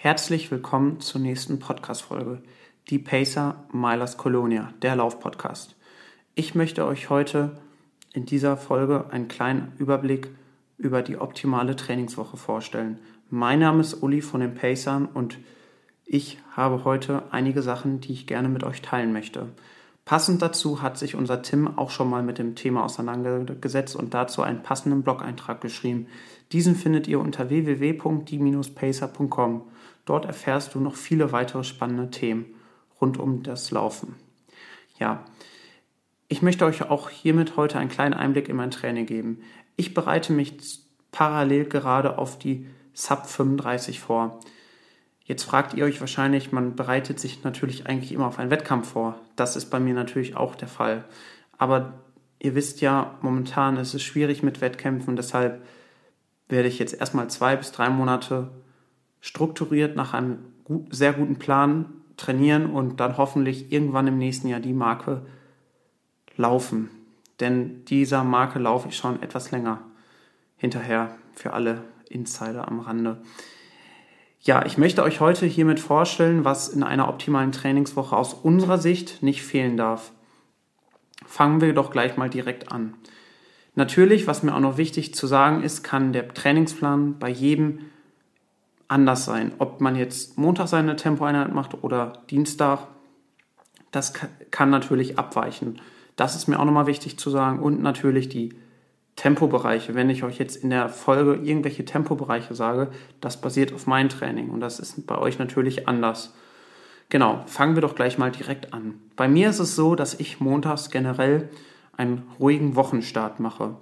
Herzlich willkommen zur nächsten Podcast-Folge, die Pacer Milers Colonia, der Lauf-Podcast. Ich möchte euch heute in dieser Folge einen kleinen Überblick über die optimale Trainingswoche vorstellen. Mein Name ist Uli von den Pacern und ich habe heute einige Sachen, die ich gerne mit euch teilen möchte. Passend dazu hat sich unser Tim auch schon mal mit dem Thema auseinandergesetzt und dazu einen passenden Blog-Eintrag geschrieben. Diesen findet ihr unter www.die-pacer.com. Dort erfährst du noch viele weitere spannende Themen rund um das Laufen. Ja, ich möchte euch auch hiermit heute einen kleinen Einblick in mein Training geben. Ich bereite mich parallel gerade auf die Sub 35 vor. Jetzt fragt ihr euch wahrscheinlich, man bereitet sich natürlich eigentlich immer auf einen Wettkampf vor. Das ist bei mir natürlich auch der Fall. Aber ihr wisst ja, momentan ist es schwierig mit Wettkämpfen, deshalb werde ich jetzt erstmal zwei bis drei Monate strukturiert nach einem gut, sehr guten Plan trainieren und dann hoffentlich irgendwann im nächsten Jahr die Marke laufen. Denn dieser Marke laufe ich schon etwas länger hinterher für alle Insider am Rande. Ja, ich möchte euch heute hiermit vorstellen, was in einer optimalen Trainingswoche aus unserer Sicht nicht fehlen darf. Fangen wir doch gleich mal direkt an. Natürlich, was mir auch noch wichtig zu sagen ist, kann der Trainingsplan bei jedem anders sein. Ob man jetzt Montag seine Tempoeinheit macht oder Dienstag, das kann natürlich abweichen. Das ist mir auch nochmal wichtig zu sagen. Und natürlich die Tempobereiche. Wenn ich euch jetzt in der Folge irgendwelche Tempobereiche sage, das basiert auf meinem Training und das ist bei euch natürlich anders. Genau, fangen wir doch gleich mal direkt an. Bei mir ist es so, dass ich montags generell einen ruhigen Wochenstart mache.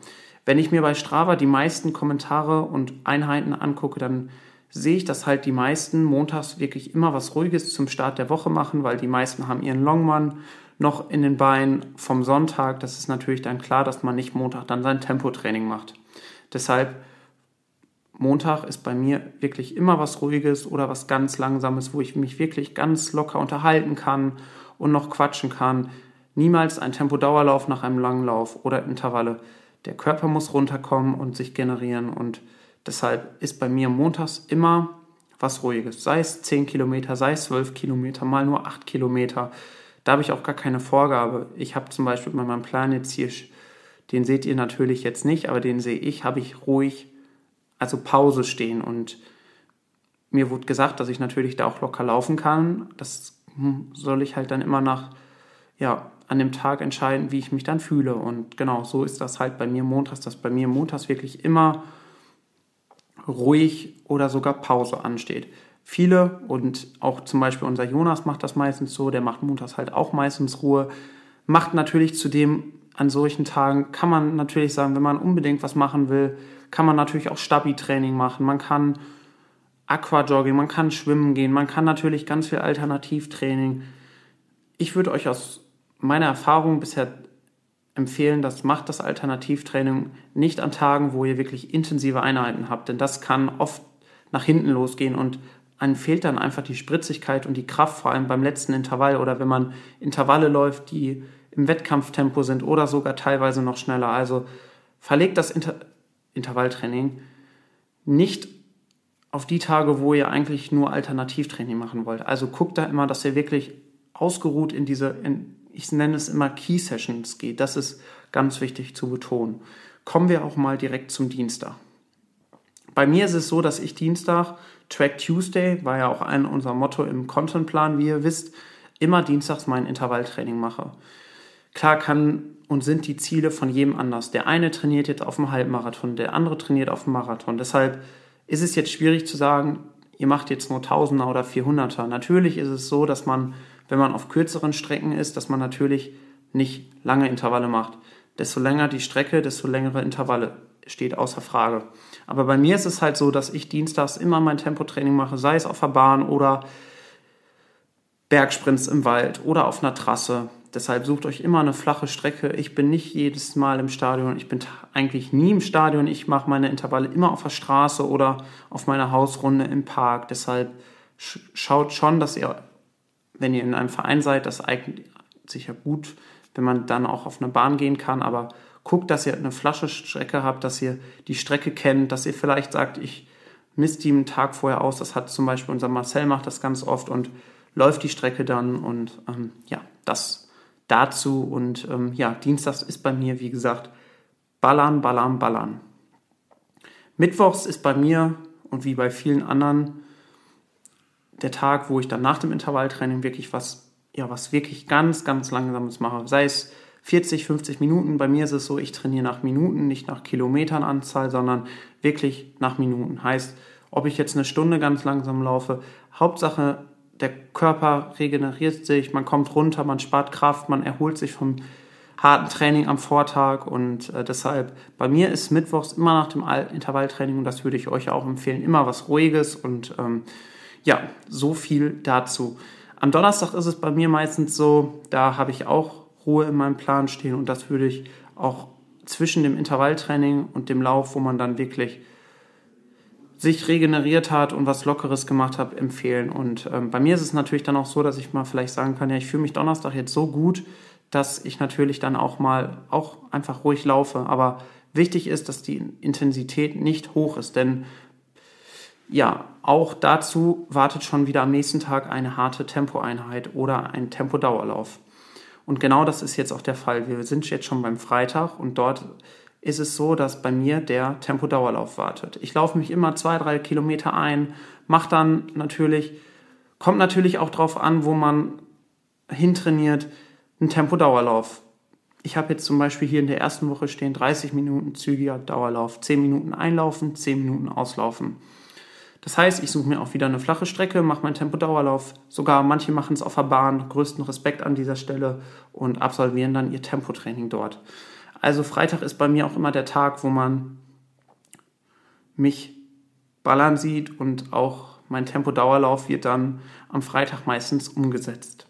Wenn ich mir bei Strava die meisten Kommentare und Einheiten angucke, dann sehe ich, dass halt die meisten montags wirklich immer was Ruhiges zum Start der Woche machen, weil die meisten haben ihren Longman noch in den Beinen vom Sonntag. Das ist natürlich dann klar, dass man nicht Montag dann sein Tempotraining macht. Deshalb Montag ist bei mir wirklich immer was Ruhiges oder was ganz Langsames, wo ich mich wirklich ganz locker unterhalten kann und noch quatschen kann. Niemals ein Tempodauerlauf nach einem langen Lauf oder Intervalle. Der Körper muss runterkommen und sich generieren und deshalb ist bei mir montags immer was Ruhiges. Sei es 10 Kilometer, sei es 12 Kilometer, mal nur 8 Kilometer. Da habe ich auch gar keine Vorgabe. Ich habe zum Beispiel bei meinem Plan jetzt hier, den seht ihr natürlich jetzt nicht, aber den sehe ich, habe ich ruhig, also Pause stehen. Und mir wurde gesagt, dass ich natürlich da auch locker laufen kann. Das hm, soll ich halt dann immer nach, ja, an dem Tag entscheiden, wie ich mich dann fühle. Und genau, so ist das halt bei mir montags, dass bei mir montags wirklich immer ruhig oder sogar Pause ansteht viele und auch zum Beispiel unser Jonas macht das meistens so, der macht montags halt auch meistens Ruhe, macht natürlich zudem an solchen Tagen, kann man natürlich sagen, wenn man unbedingt was machen will, kann man natürlich auch Stabi-Training machen, man kann Aquajogging, man kann schwimmen gehen, man kann natürlich ganz viel Alternativtraining. Ich würde euch aus meiner Erfahrung bisher empfehlen, dass macht das Alternativtraining nicht an Tagen, wo ihr wirklich intensive Einheiten habt, denn das kann oft nach hinten losgehen und einem fehlt dann einfach die Spritzigkeit und die Kraft, vor allem beim letzten Intervall oder wenn man Intervalle läuft, die im Wettkampftempo sind oder sogar teilweise noch schneller. Also verlegt das Inter Intervalltraining nicht auf die Tage, wo ihr eigentlich nur Alternativtraining machen wollt. Also guckt da immer, dass ihr wirklich ausgeruht in diese, ich nenne es immer Key Sessions geht. Das ist ganz wichtig zu betonen. Kommen wir auch mal direkt zum Dienstag. Bei mir ist es so, dass ich Dienstag Track Tuesday war ja auch ein unser Motto im Contentplan, wie ihr wisst, immer dienstags mein Intervalltraining mache. Klar kann und sind die Ziele von jedem anders. Der eine trainiert jetzt auf dem Halbmarathon, der andere trainiert auf dem Marathon. Deshalb ist es jetzt schwierig zu sagen, ihr macht jetzt nur Tausender oder Vierhunderter. Natürlich ist es so, dass man, wenn man auf kürzeren Strecken ist, dass man natürlich nicht lange Intervalle macht. Desto länger die Strecke, desto längere Intervalle steht außer Frage. Aber bei mir ist es halt so, dass ich dienstags immer mein Tempotraining mache, sei es auf der Bahn oder Bergsprints im Wald oder auf einer Trasse. Deshalb sucht euch immer eine flache Strecke. Ich bin nicht jedes Mal im Stadion. Ich bin eigentlich nie im Stadion. Ich mache meine Intervalle immer auf der Straße oder auf meiner Hausrunde im Park. Deshalb schaut schon, dass ihr, wenn ihr in einem Verein seid, das eignet sich ja gut, wenn man dann auch auf eine Bahn gehen kann. Aber guckt, dass ihr eine Flasche Strecke habt, dass ihr die Strecke kennt, dass ihr vielleicht sagt, ich misst die einen Tag vorher aus. Das hat zum Beispiel unser Marcel macht das ganz oft und läuft die Strecke dann und ähm, ja, das dazu. Und ähm, ja, Dienstags ist bei mir, wie gesagt, ballern, ballern, ballern. Mittwochs ist bei mir und wie bei vielen anderen der Tag, wo ich dann nach dem Intervalltraining wirklich was, ja, was wirklich ganz, ganz langsames mache. Sei es 40, 50 Minuten. Bei mir ist es so, ich trainiere nach Minuten, nicht nach Kilometernanzahl, sondern wirklich nach Minuten. Heißt, ob ich jetzt eine Stunde ganz langsam laufe, Hauptsache der Körper regeneriert sich, man kommt runter, man spart Kraft, man erholt sich vom harten Training am Vortag und äh, deshalb bei mir ist Mittwochs immer nach dem Intervalltraining und das würde ich euch auch empfehlen, immer was Ruhiges und ähm, ja, so viel dazu. Am Donnerstag ist es bei mir meistens so, da habe ich auch Ruhe in meinem Plan stehen und das würde ich auch zwischen dem Intervalltraining und dem Lauf, wo man dann wirklich sich regeneriert hat und was Lockeres gemacht hat, empfehlen. Und ähm, bei mir ist es natürlich dann auch so, dass ich mal vielleicht sagen kann, ja, ich fühle mich Donnerstag jetzt so gut, dass ich natürlich dann auch mal auch einfach ruhig laufe. Aber wichtig ist, dass die Intensität nicht hoch ist, denn ja, auch dazu wartet schon wieder am nächsten Tag eine harte Tempoeinheit oder ein Tempodauerlauf. Und genau das ist jetzt auch der Fall. Wir sind jetzt schon beim Freitag und dort ist es so, dass bei mir der Tempodauerlauf wartet. Ich laufe mich immer zwei, drei Kilometer ein, mache dann natürlich, kommt natürlich auch drauf an, wo man hintrainiert, einen Tempodauerlauf. Ich habe jetzt zum Beispiel hier in der ersten Woche stehen 30 Minuten zügiger Dauerlauf, 10 Minuten einlaufen, 10 Minuten auslaufen. Das heißt, ich suche mir auch wieder eine flache Strecke, mache meinen Tempodauerlauf. Sogar manche machen es auf der Bahn. Größten Respekt an dieser Stelle und absolvieren dann ihr Tempotraining dort. Also Freitag ist bei mir auch immer der Tag, wo man mich ballern sieht und auch mein Tempodauerlauf wird dann am Freitag meistens umgesetzt.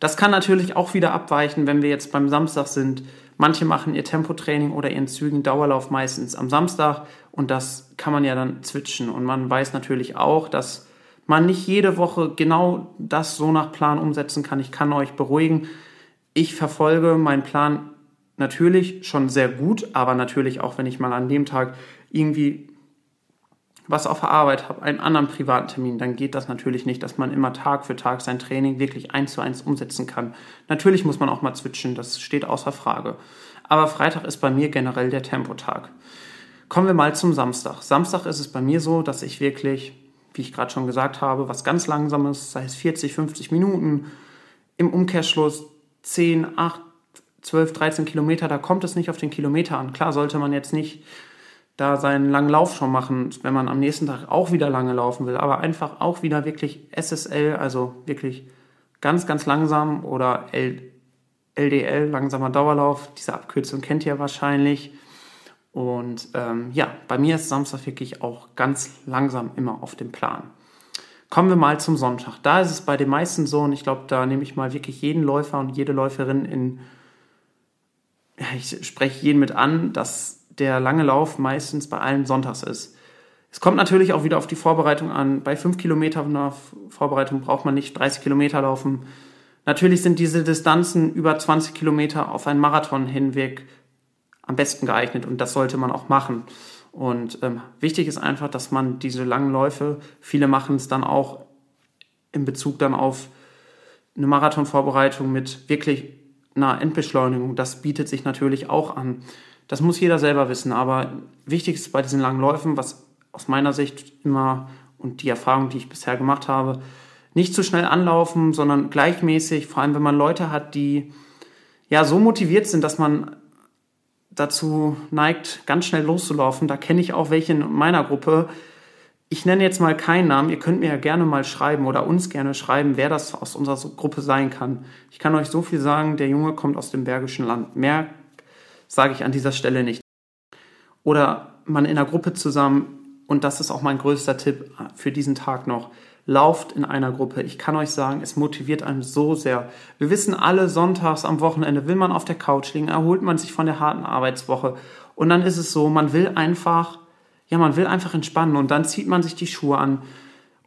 Das kann natürlich auch wieder abweichen, wenn wir jetzt beim Samstag sind. Manche machen ihr Tempotraining oder ihren Zügen Dauerlauf meistens am Samstag und das kann man ja dann switchen. Und man weiß natürlich auch, dass man nicht jede Woche genau das so nach Plan umsetzen kann. Ich kann euch beruhigen. Ich verfolge meinen Plan natürlich schon sehr gut, aber natürlich auch, wenn ich mal an dem Tag irgendwie was auf der Arbeit habe, einen anderen privaten Termin, dann geht das natürlich nicht, dass man immer Tag für Tag sein Training wirklich eins zu eins umsetzen kann. Natürlich muss man auch mal switchen, das steht außer Frage. Aber Freitag ist bei mir generell der Tempotag. Kommen wir mal zum Samstag. Samstag ist es bei mir so, dass ich wirklich, wie ich gerade schon gesagt habe, was ganz Langsames, sei es 40, 50 Minuten, im Umkehrschluss 10, 8, 12, 13 Kilometer, da kommt es nicht auf den Kilometer an. Klar sollte man jetzt nicht da seinen langen Lauf schon machen, wenn man am nächsten Tag auch wieder lange laufen will, aber einfach auch wieder wirklich SSL, also wirklich ganz, ganz langsam oder LDL, langsamer Dauerlauf, diese Abkürzung kennt ihr wahrscheinlich. Und ähm, ja, bei mir ist Samstag wirklich auch ganz langsam immer auf dem Plan. Kommen wir mal zum Sonntag. Da ist es bei den meisten so, und ich glaube, da nehme ich mal wirklich jeden Läufer und jede Läuferin in, ich spreche jeden mit an, dass der lange Lauf meistens bei allen sonntags ist. Es kommt natürlich auch wieder auf die Vorbereitung an. Bei fünf Kilometern Vorbereitung braucht man nicht 30 Kilometer laufen. Natürlich sind diese Distanzen über 20 Kilometer auf einen Marathon hinweg am besten geeignet und das sollte man auch machen. Und ähm, wichtig ist einfach, dass man diese langen Läufe, viele machen es dann auch in Bezug dann auf eine Marathonvorbereitung mit wirklich einer Endbeschleunigung. Das bietet sich natürlich auch an. Das muss jeder selber wissen. Aber wichtig ist bei diesen langen Läufen, was aus meiner Sicht immer und die Erfahrung, die ich bisher gemacht habe, nicht zu schnell anlaufen, sondern gleichmäßig, vor allem wenn man Leute hat, die ja so motiviert sind, dass man dazu neigt, ganz schnell loszulaufen. Da kenne ich auch welche in meiner Gruppe. Ich nenne jetzt mal keinen Namen. Ihr könnt mir ja gerne mal schreiben oder uns gerne schreiben, wer das aus unserer Gruppe sein kann. Ich kann euch so viel sagen, der Junge kommt aus dem Bergischen Land. Mehr sage ich an dieser Stelle nicht. Oder man in einer Gruppe zusammen, und das ist auch mein größter Tipp für diesen Tag noch, lauft in einer Gruppe. Ich kann euch sagen, es motiviert einen so sehr. Wir wissen alle, sonntags am Wochenende will man auf der Couch liegen, erholt man sich von der harten Arbeitswoche. Und dann ist es so, man will einfach, ja, man will einfach entspannen und dann zieht man sich die Schuhe an.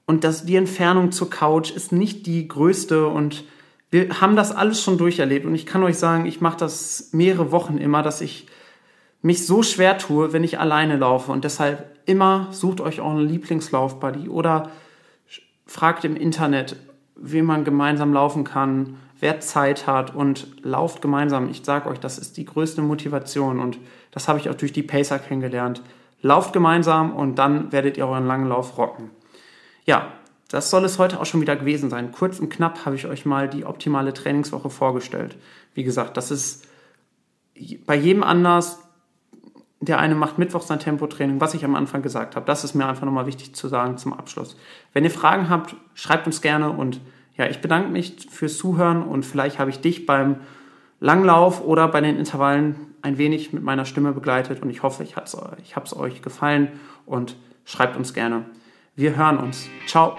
Und das, die Entfernung zur Couch ist nicht die größte und wir haben das alles schon durcherlebt und ich kann euch sagen, ich mache das mehrere Wochen immer, dass ich mich so schwer tue, wenn ich alleine laufe. Und deshalb immer sucht euch euren Lieblingslaufbuddy oder fragt im Internet, wie man gemeinsam laufen kann, wer Zeit hat und lauft gemeinsam. Ich sage euch, das ist die größte Motivation und das habe ich auch durch die Pacer kennengelernt. Lauft gemeinsam und dann werdet ihr euren langen Lauf rocken. Ja, das soll es heute auch schon wieder gewesen sein. Kurz und knapp habe ich euch mal die optimale Trainingswoche vorgestellt. Wie gesagt, das ist bei jedem anders. Der eine macht Mittwoch sein Tempotraining, was ich am Anfang gesagt habe. Das ist mir einfach nochmal wichtig zu sagen zum Abschluss. Wenn ihr Fragen habt, schreibt uns gerne und ja, ich bedanke mich fürs Zuhören und vielleicht habe ich dich beim Langlauf oder bei den Intervallen ein wenig mit meiner Stimme begleitet und ich hoffe, ich habe es euch gefallen und schreibt uns gerne. Wir hören uns. Ciao.